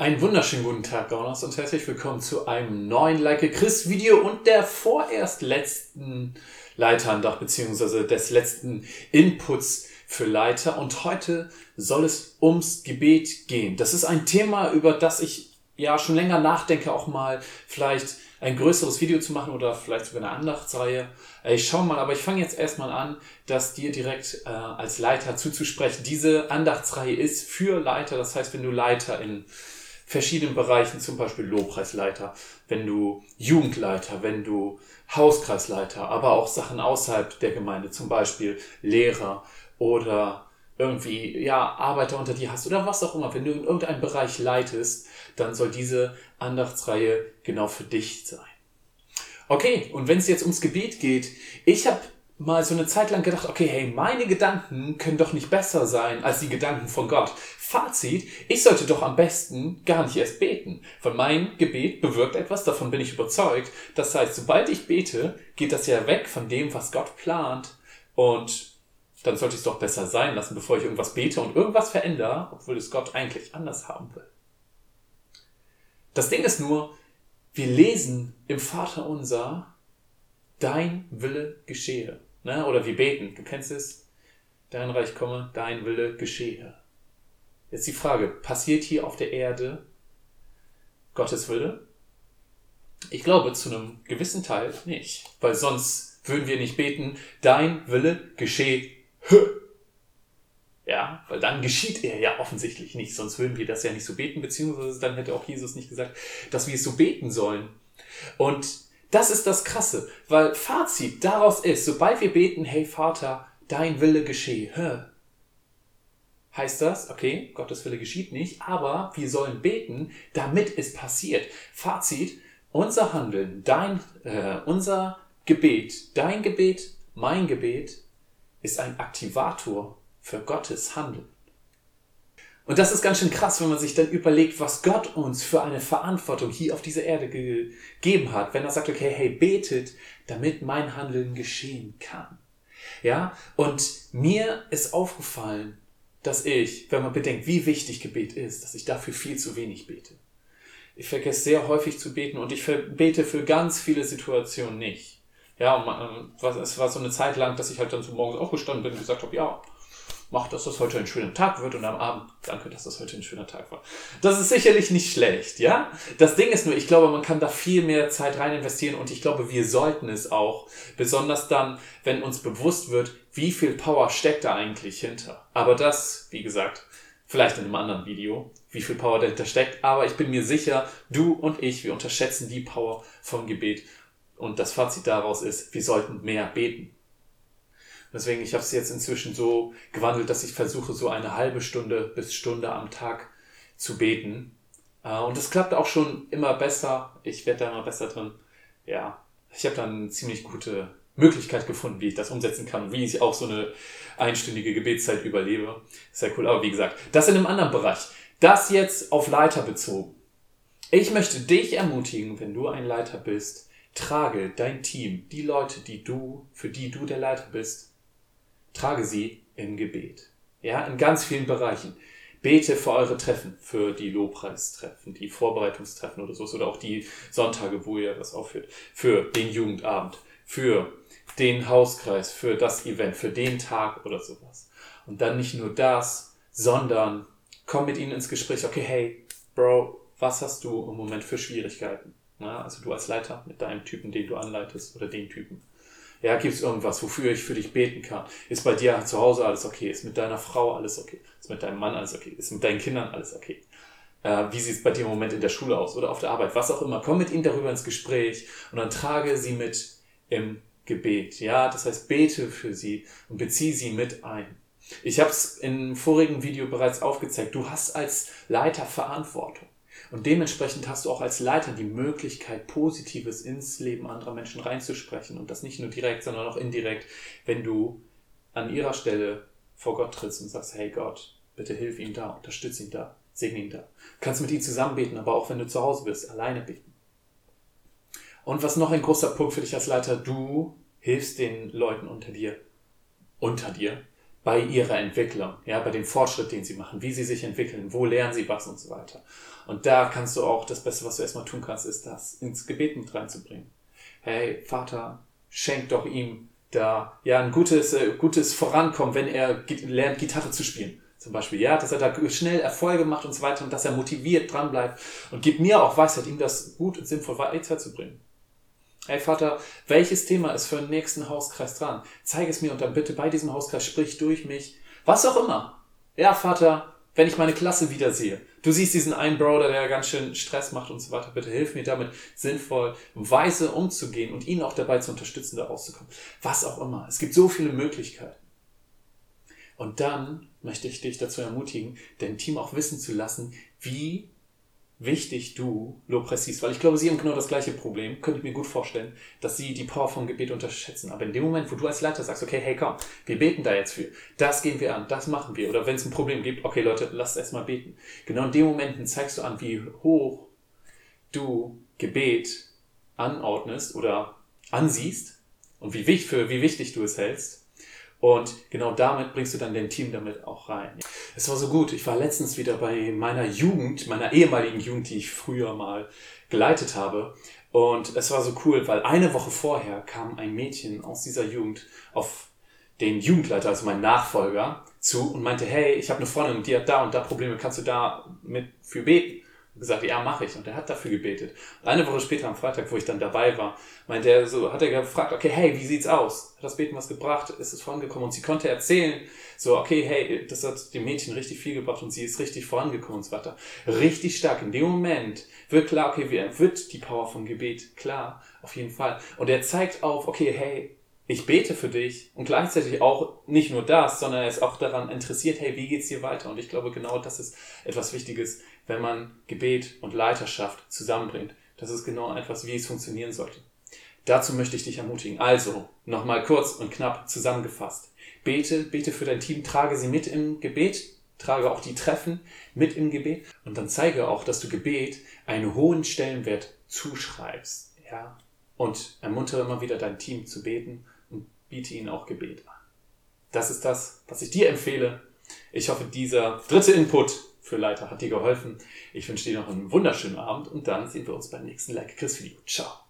Einen wunderschönen guten Tag, Gauners, und herzlich willkommen zu einem neuen Like Chris Video und der vorerst letzten Leiternach, beziehungsweise des letzten Inputs für Leiter. Und heute soll es ums Gebet gehen. Das ist ein Thema, über das ich ja schon länger nachdenke, auch mal vielleicht ein größeres Video zu machen oder vielleicht sogar eine Andachtsreihe. Äh, ich schau mal, aber ich fange jetzt erstmal an, das dir direkt äh, als Leiter zuzusprechen. Diese Andachtsreihe ist für Leiter, das heißt, wenn du Leiter in verschiedenen Bereichen, zum Beispiel Lobpreisleiter, wenn du Jugendleiter, wenn du Hauskreisleiter, aber auch Sachen außerhalb der Gemeinde, zum Beispiel Lehrer oder irgendwie, ja, Arbeiter unter dir hast oder was auch immer, wenn du in irgendeinem Bereich leitest, dann soll diese Andachtsreihe genau für dich sein. Okay, und wenn es jetzt ums Gebet geht, ich habe mal so eine Zeit lang gedacht, okay, hey, meine Gedanken können doch nicht besser sein als die Gedanken von Gott. Fazit, ich sollte doch am besten gar nicht erst beten, weil mein Gebet bewirkt etwas, davon bin ich überzeugt. Das heißt, sobald ich bete, geht das ja weg von dem, was Gott plant und dann sollte ich es doch besser sein lassen, bevor ich irgendwas bete und irgendwas verändere, obwohl es Gott eigentlich anders haben will. Das Ding ist nur, wir lesen im Vater unser, dein Wille geschehe. Ne? Oder wir beten, du kennst es, dein Reich komme, dein Wille geschehe. Jetzt die Frage, passiert hier auf der Erde Gottes Wille? Ich glaube zu einem gewissen Teil nicht, weil sonst würden wir nicht beten, dein Wille geschehe. Ja, weil dann geschieht er ja offensichtlich nicht, sonst würden wir das ja nicht so beten, beziehungsweise dann hätte auch Jesus nicht gesagt, dass wir es so beten sollen. Und das ist das Krasse, weil Fazit daraus ist, sobald wir beten, hey Vater, dein Wille geschehe, heißt das, okay, Gottes Wille geschieht nicht, aber wir sollen beten, damit es passiert. Fazit, unser Handeln, dein, äh, unser Gebet, dein Gebet, mein Gebet ist ein Aktivator für Gottes Handeln. Und das ist ganz schön krass, wenn man sich dann überlegt, was Gott uns für eine Verantwortung hier auf dieser Erde gegeben hat. Wenn er sagt, okay, hey, betet, damit mein Handeln geschehen kann. Ja, und mir ist aufgefallen, dass ich, wenn man bedenkt, wie wichtig Gebet ist, dass ich dafür viel zu wenig bete. Ich vergesse sehr häufig zu beten und ich bete für ganz viele Situationen nicht. Ja, und man, es war so eine Zeit lang, dass ich halt dann so morgens aufgestanden bin und gesagt habe, ja, mach, dass das heute ein schöner Tag wird und am Abend, danke, dass das heute ein schöner Tag war. Das ist sicherlich nicht schlecht, ja? Das Ding ist nur, ich glaube, man kann da viel mehr Zeit rein investieren und ich glaube, wir sollten es auch. Besonders dann, wenn uns bewusst wird, wie viel Power steckt da eigentlich hinter. Aber das, wie gesagt, vielleicht in einem anderen Video, wie viel Power dahinter steckt. Aber ich bin mir sicher, du und ich, wir unterschätzen die Power vom Gebet. Und das Fazit daraus ist, wir sollten mehr beten. Deswegen, ich habe es jetzt inzwischen so gewandelt, dass ich versuche, so eine halbe Stunde bis Stunde am Tag zu beten. Äh, und das klappt auch schon immer besser. Ich werde da immer besser drin. Ja, ich habe dann eine ziemlich gute Möglichkeit gefunden, wie ich das umsetzen kann, wie ich auch so eine einstündige Gebetszeit überlebe. Sehr cool. Aber wie gesagt, das in einem anderen Bereich. Das jetzt auf Leiter bezogen. Ich möchte dich ermutigen, wenn du ein Leiter bist, trage dein Team, die Leute, die du, für die du der Leiter bist, trage sie im Gebet. Ja, in ganz vielen Bereichen. Bete für eure Treffen, für die Lobpreistreffen, die Vorbereitungstreffen oder so, oder auch die Sonntage, wo ihr was aufführt, für den Jugendabend, für den Hauskreis, für das Event, für den Tag oder sowas. Und dann nicht nur das, sondern komm mit ihnen ins Gespräch. Okay, hey, Bro, was hast du im Moment für Schwierigkeiten? Na, also du als Leiter mit deinem Typen, den du anleitest oder den Typen. Ja, gibt es irgendwas, wofür ich für dich beten kann? Ist bei dir zu Hause alles okay? Ist mit deiner Frau alles okay? Ist mit deinem Mann alles okay? Ist mit deinen Kindern alles okay? Äh, wie sieht es bei dir im Moment in der Schule aus oder auf der Arbeit? Was auch immer. Komm mit ihnen darüber ins Gespräch und dann trage sie mit im Gebet. Ja, das heißt, bete für sie und beziehe sie mit ein. Ich habe es im vorigen Video bereits aufgezeigt. Du hast als Leiter Verantwortung. Und dementsprechend hast du auch als Leiter die Möglichkeit, Positives ins Leben anderer Menschen reinzusprechen. Und das nicht nur direkt, sondern auch indirekt, wenn du an ihrer Stelle vor Gott trittst und sagst, hey Gott, bitte hilf ihm da, unterstütze ihn da, segne ihn da. Du kannst mit ihm zusammen beten, aber auch wenn du zu Hause bist, alleine beten. Und was noch ein großer Punkt für dich als Leiter, du hilfst den Leuten unter dir, unter dir, bei ihrer Entwicklung, ja, bei dem Fortschritt, den sie machen, wie sie sich entwickeln, wo lernen sie was und so weiter. Und da kannst du auch, das Beste, was du erstmal tun kannst, ist das ins Gebet mit reinzubringen. Hey, Vater, schenk doch ihm da, ja, ein gutes, äh, gutes Vorankommen, wenn er lernt, Gitarre zu spielen. Zum Beispiel, ja, dass er da schnell Erfolge macht und so weiter und dass er motiviert dranbleibt und gibt mir auch Weisheit, ihm das gut und sinnvoll weiterzubringen. Hey Vater, welches Thema ist für den nächsten Hauskreis dran? Zeig es mir und dann bitte bei diesem Hauskreis sprich durch mich. Was auch immer. Ja, Vater, wenn ich meine Klasse wieder sehe. Du siehst diesen einen Brother, der ganz schön Stress macht und so weiter. Bitte hilf mir damit sinnvoll, weise umzugehen und ihn auch dabei zu unterstützen, da rauszukommen. Was auch immer. Es gibt so viele Möglichkeiten. Und dann möchte ich dich dazu ermutigen, dein Team auch wissen zu lassen, wie wichtig du Lobpreis weil ich glaube, sie haben genau das gleiche Problem, könnte ich mir gut vorstellen, dass sie die Power vom Gebet unterschätzen. Aber in dem Moment, wo du als Leiter sagst, okay, hey komm, wir beten da jetzt für, das gehen wir an, das machen wir, oder wenn es ein Problem gibt, okay Leute, lasst erstmal beten. Genau in dem Moment zeigst du an, wie hoch du Gebet anordnest oder ansiehst und wie wichtig, für wie wichtig du es hältst und genau damit bringst du dann dein Team damit auch rein. Es war so gut. Ich war letztens wieder bei meiner Jugend, meiner ehemaligen Jugend, die ich früher mal geleitet habe. Und es war so cool, weil eine Woche vorher kam ein Mädchen aus dieser Jugend auf den Jugendleiter, also mein Nachfolger, zu und meinte, hey, ich habe eine Freundin und die hat da und da Probleme, kannst du da mit für beten? Gesagt, ja, mache ich. Und er hat dafür gebetet. Und eine Woche später, am Freitag, wo ich dann dabei war, meinte er so, hat er gefragt, okay, hey, wie sieht's aus? Hat das Beten was gebracht? Ist es vorangekommen? Und sie konnte erzählen, so, okay, hey, das hat dem Mädchen richtig viel gebracht und sie ist richtig vorangekommen und so weiter. Richtig stark. In dem Moment wird klar, okay, wird die Power vom Gebet klar, auf jeden Fall. Und er zeigt auf, okay, hey, ich bete für dich und gleichzeitig auch nicht nur das, sondern er ist auch daran interessiert, hey, wie geht's dir weiter? Und ich glaube, genau das ist etwas Wichtiges, wenn man Gebet und Leiterschaft zusammenbringt. Das ist genau etwas, wie es funktionieren sollte. Dazu möchte ich dich ermutigen. Also, nochmal kurz und knapp zusammengefasst. Bete, bete für dein Team, trage sie mit im Gebet, trage auch die Treffen mit im Gebet und dann zeige auch, dass du Gebet einen hohen Stellenwert zuschreibst. Ja? Und ermuntere immer wieder dein Team zu beten und biete ihnen auch Gebet an. Das ist das, was ich dir empfehle. Ich hoffe, dieser dritte Input für Leiter hat dir geholfen. Ich wünsche dir noch einen wunderschönen Abend und dann sehen wir uns beim nächsten Like Chris Video. Ciao.